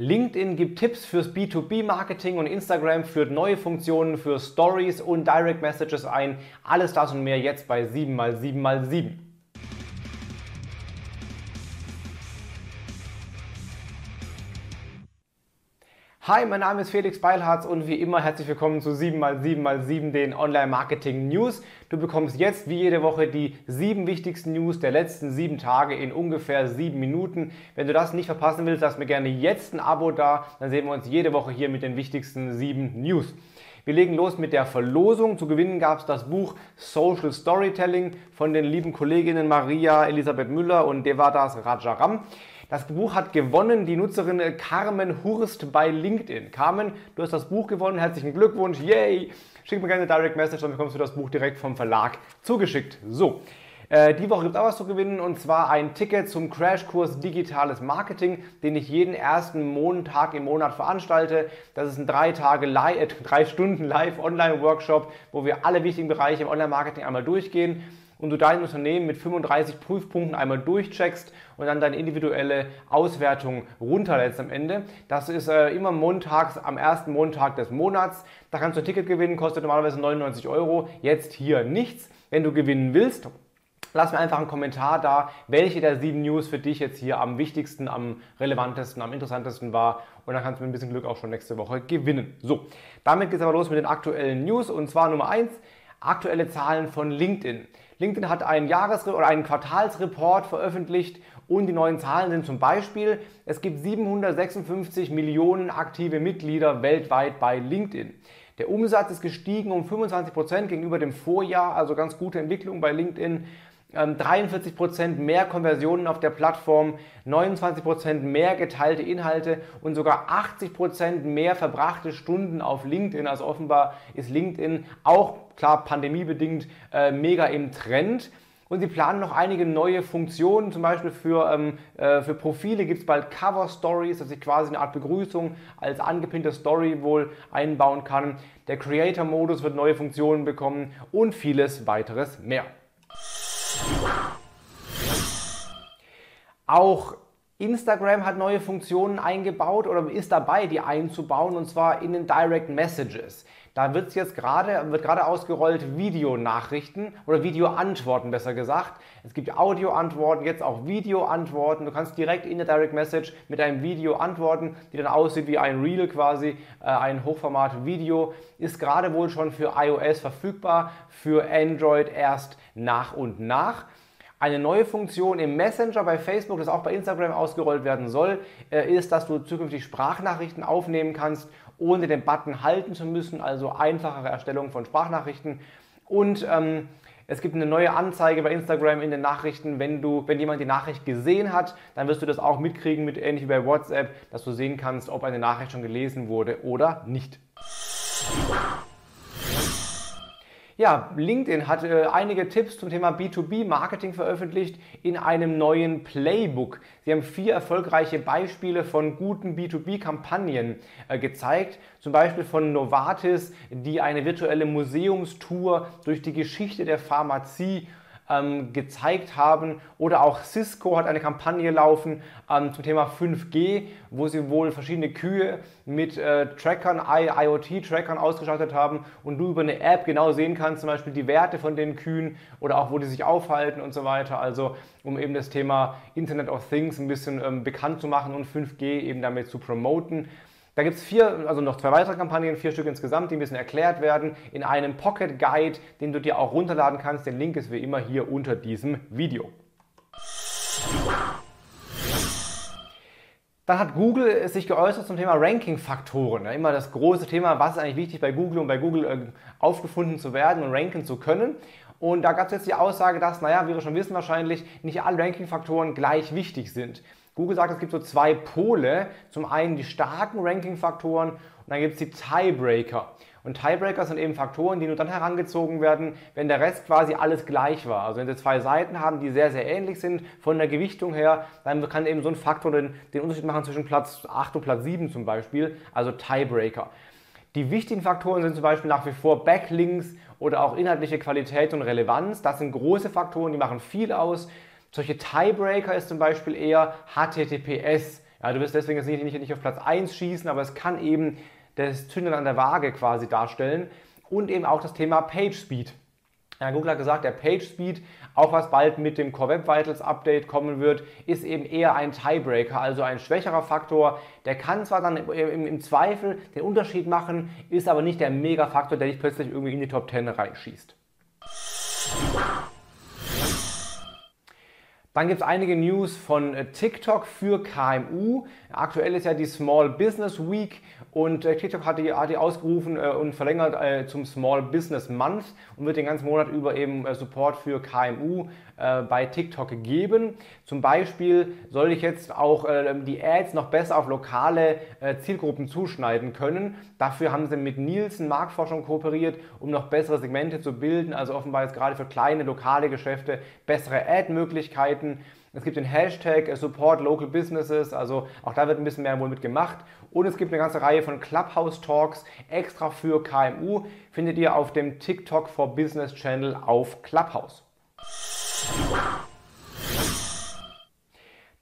LinkedIn gibt Tipps fürs B2B-Marketing und Instagram führt neue Funktionen für Stories und Direct Messages ein. Alles das und mehr jetzt bei 7x7x7. Hi, mein Name ist Felix Beilharz und wie immer herzlich willkommen zu 7x7x7, den Online-Marketing News. Du bekommst jetzt wie jede Woche die sieben wichtigsten News der letzten sieben Tage in ungefähr sieben Minuten. Wenn du das nicht verpassen willst, lass mir gerne jetzt ein Abo da, dann sehen wir uns jede Woche hier mit den wichtigsten sieben News. Wir legen los mit der Verlosung. Zu gewinnen gab es das Buch Social Storytelling von den lieben Kolleginnen Maria Elisabeth Müller und Devadas Rajaram. Das Buch hat gewonnen die Nutzerin Carmen Hurst bei LinkedIn. Carmen, du hast das Buch gewonnen. Herzlichen Glückwunsch. Yay! Schick mir gerne eine Direct Message, dann bekommst du das Buch direkt vom Verlag zugeschickt. So. Äh, die Woche gibt es auch was zu gewinnen und zwar ein Ticket zum Crashkurs Digitales Marketing, den ich jeden ersten Montag im Monat veranstalte. Das ist ein drei Tage, äh, drei Stunden live Online-Workshop, wo wir alle wichtigen Bereiche im Online-Marketing einmal durchgehen und du dein Unternehmen mit 35 Prüfpunkten einmal durchcheckst und dann deine individuelle Auswertung runterlädst am Ende. Das ist äh, immer montags am ersten Montag des Monats. Da kannst du ein Ticket gewinnen, kostet normalerweise 99 Euro, jetzt hier nichts. Wenn du gewinnen willst, Lass mir einfach einen Kommentar da, welche der sieben News für dich jetzt hier am wichtigsten, am relevantesten, am interessantesten war. Und dann kannst du mit ein bisschen Glück auch schon nächste Woche gewinnen. So, damit geht es aber los mit den aktuellen News. Und zwar Nummer eins aktuelle Zahlen von LinkedIn. LinkedIn hat einen Jahres- oder einen Quartalsreport veröffentlicht und die neuen Zahlen sind zum Beispiel, es gibt 756 Millionen aktive Mitglieder weltweit bei LinkedIn. Der Umsatz ist gestiegen um 25 Prozent gegenüber dem Vorjahr, also ganz gute Entwicklung bei LinkedIn. 43% ähm, mehr Konversionen auf der Plattform, 29% mehr geteilte Inhalte und sogar 80% mehr verbrachte Stunden auf LinkedIn. Also offenbar ist LinkedIn auch, klar pandemiebedingt, äh, mega im Trend. Und sie planen noch einige neue Funktionen, zum Beispiel für, ähm, äh, für Profile gibt es bald Cover Stories, dass ich quasi eine Art Begrüßung als angepinnte Story wohl einbauen kann. Der Creator-Modus wird neue Funktionen bekommen und vieles weiteres mehr. Auch Instagram hat neue Funktionen eingebaut oder ist dabei, die einzubauen, und zwar in den Direct Messages. Da wird jetzt gerade, wird gerade ausgerollt Videonachrichten oder Videoantworten besser gesagt. Es gibt Audioantworten, jetzt auch Videoantworten. Du kannst direkt in der Direct Message mit einem Video antworten, die dann aussieht wie ein Reel quasi, äh, ein Hochformat-Video. Ist gerade wohl schon für iOS verfügbar, für Android erst nach und nach. Eine neue Funktion im Messenger bei Facebook, das auch bei Instagram ausgerollt werden soll, äh, ist, dass du zukünftig Sprachnachrichten aufnehmen kannst, ohne den Button halten zu müssen, also einfachere Erstellung von Sprachnachrichten. Und ähm, es gibt eine neue Anzeige bei Instagram in den Nachrichten, wenn du, wenn jemand die Nachricht gesehen hat, dann wirst du das auch mitkriegen, mit ähnlich wie bei WhatsApp, dass du sehen kannst, ob eine Nachricht schon gelesen wurde oder nicht. Ja, LinkedIn hat äh, einige Tipps zum Thema B2B-Marketing veröffentlicht in einem neuen Playbook. Sie haben vier erfolgreiche Beispiele von guten B2B-Kampagnen äh, gezeigt. Zum Beispiel von Novartis, die eine virtuelle Museumstour durch die Geschichte der Pharmazie ähm, gezeigt haben. Oder auch Cisco hat eine Kampagne laufen ähm, zum Thema 5G, wo sie wohl verschiedene Kühe mit äh, Trackern, IoT-Trackern ausgestattet haben und du über eine App genau sehen kannst, zum Beispiel die Werte von den Kühen oder auch wo die sich aufhalten und so weiter. Also um eben das Thema Internet of Things ein bisschen ähm, bekannt zu machen und 5G eben damit zu promoten. Da gibt es vier, also noch zwei weitere Kampagnen, vier Stück insgesamt, die bisschen erklärt werden in einem Pocket Guide, den du dir auch runterladen kannst. Der Link ist wie immer hier unter diesem Video. Dann hat Google sich geäußert zum Thema Ranking-Faktoren. Ja, immer das große Thema, was ist eigentlich wichtig bei Google, um bei Google äh, aufgefunden zu werden und ranken zu können. Und da gab es jetzt die Aussage, dass, naja, wie wir schon wissen wahrscheinlich, nicht alle Ranking-Faktoren gleich wichtig sind. Google sagt, es gibt so zwei Pole. Zum einen die starken Ranking-Faktoren und dann gibt es die Tiebreaker. Und Tiebreaker sind eben Faktoren, die nur dann herangezogen werden, wenn der Rest quasi alles gleich war. Also wenn Sie zwei Seiten haben, die sehr, sehr ähnlich sind von der Gewichtung her, dann kann eben so ein Faktor den, den Unterschied machen zwischen Platz 8 und Platz 7 zum Beispiel, also Tiebreaker. Die wichtigen Faktoren sind zum Beispiel nach wie vor Backlinks oder auch inhaltliche Qualität und Relevanz. Das sind große Faktoren, die machen viel aus. Solche Tiebreaker ist zum Beispiel eher HTTPS Ja, du wirst deswegen jetzt nicht, nicht, auf Platz 1 schießen, aber es kann eben das Zünden an der Waage quasi darstellen und eben auch das Thema Page Speed. Ja, Google hat gesagt, der Page Speed, auch was bald mit dem Core Web Vitals Update kommen wird, ist eben eher ein Tiebreaker, also ein schwächerer Faktor. Der kann zwar dann im, im Zweifel den Unterschied machen, ist aber nicht der Mega-Faktor, der dich plötzlich irgendwie in die Top 10 reinschießt. Dann gibt es einige News von äh, TikTok für KMU. Aktuell ist ja die Small Business Week und äh, TikTok hat die, hat die ausgerufen äh, und verlängert äh, zum Small Business Month und wird den ganzen Monat über eben äh, Support für KMU äh, bei TikTok geben. Zum Beispiel soll ich jetzt auch äh, die Ads noch besser auf lokale Zielgruppen zuschneiden können. Dafür haben sie mit Nielsen Marktforschung kooperiert, um noch bessere Segmente zu bilden. Also offenbar jetzt gerade für kleine lokale Geschäfte bessere Ad-Möglichkeiten. Es gibt den Hashtag Support Local Businesses, also auch da wird ein bisschen mehr wohl mit gemacht. Und es gibt eine ganze Reihe von Clubhouse Talks extra für KMU, findet ihr auf dem TikTok for Business Channel auf Clubhouse.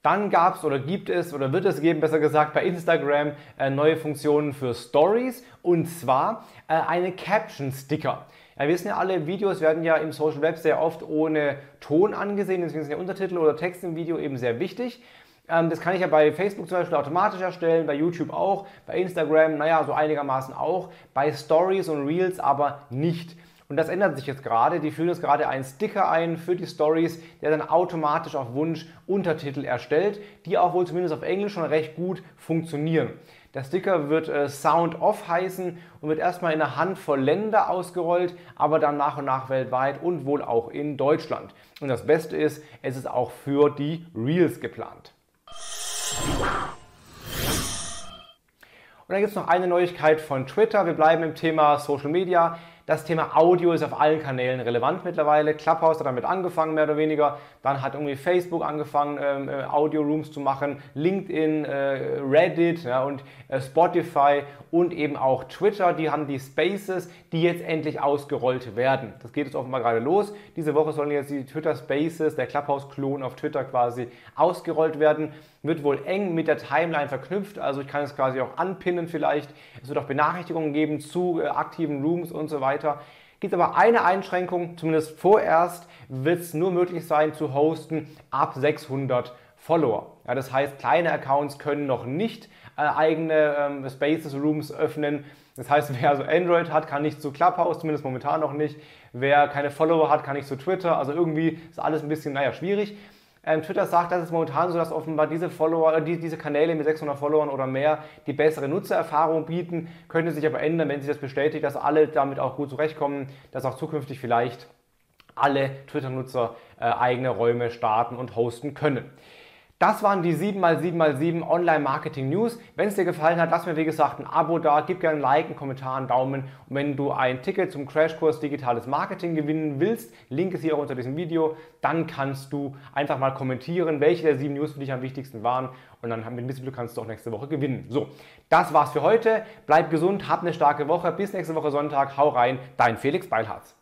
Dann gab es oder gibt es oder wird es geben, besser gesagt, bei Instagram äh, neue Funktionen für Stories und zwar äh, eine Caption Sticker. Wir wissen ja alle, Videos werden ja im Social Web sehr oft ohne Ton angesehen, deswegen sind ja Untertitel oder Text im Video eben sehr wichtig. Ähm, das kann ich ja bei Facebook zum Beispiel automatisch erstellen, bei YouTube auch, bei Instagram, naja, so einigermaßen auch, bei Stories und Reels aber nicht. Und das ändert sich jetzt gerade. Die führen jetzt gerade einen Sticker ein für die Stories, der dann automatisch auf Wunsch Untertitel erstellt, die auch wohl zumindest auf Englisch schon recht gut funktionieren. Der Sticker wird äh, Sound Off heißen und wird erstmal in einer Handvoll Länder ausgerollt, aber dann nach und nach weltweit und wohl auch in Deutschland. Und das Beste ist, es ist auch für die Reels geplant. Und dann gibt es noch eine Neuigkeit von Twitter. Wir bleiben im Thema Social Media. Das Thema Audio ist auf allen Kanälen relevant mittlerweile. Clubhouse hat damit angefangen, mehr oder weniger. Dann hat irgendwie Facebook angefangen, ähm, äh, Audio-Rooms zu machen. LinkedIn, äh, Reddit ja, und äh, Spotify und eben auch Twitter. Die haben die Spaces, die jetzt endlich ausgerollt werden. Das geht jetzt offenbar gerade los. Diese Woche sollen jetzt die Twitter Spaces, der Clubhouse-Klon auf Twitter quasi, ausgerollt werden. Wird wohl eng mit der Timeline verknüpft. Also ich kann es quasi auch anpinnen vielleicht. Es wird auch Benachrichtigungen geben zu äh, aktiven Rooms und so weiter. Gibt aber eine Einschränkung, zumindest vorerst wird es nur möglich sein zu hosten ab 600 Follower. Ja, das heißt, kleine Accounts können noch nicht äh, eigene ähm, Spaces Rooms öffnen. Das heißt, wer also Android hat, kann nicht zu Clubhouse, zumindest momentan noch nicht. Wer keine Follower hat, kann nicht zu Twitter. Also irgendwie ist alles ein bisschen, naja, schwierig. Ähm, Twitter sagt, dass es momentan so, dass offenbar diese Follower, äh, die, diese Kanäle mit 600 Followern oder mehr die bessere Nutzererfahrung bieten, könnte sich aber ändern, wenn sich das bestätigt, dass alle damit auch gut zurechtkommen, dass auch zukünftig vielleicht alle Twitter-Nutzer äh, eigene Räume starten und hosten können. Das waren die 7x7x7 Online-Marketing-News. Wenn es dir gefallen hat, lass mir wie gesagt ein Abo da, gib gerne ein Like, einen Kommentar, einen Daumen. Und wenn du ein Ticket zum Crashkurs Digitales Marketing gewinnen willst, Link ist hier auch unter diesem Video, dann kannst du einfach mal kommentieren, welche der sieben News für dich am wichtigsten waren. Und dann mit ein bisschen Glück kannst du auch nächste Woche gewinnen. So, das war's für heute. Bleib gesund, hab eine starke Woche. Bis nächste Woche Sonntag. Hau rein, dein Felix Beilharz.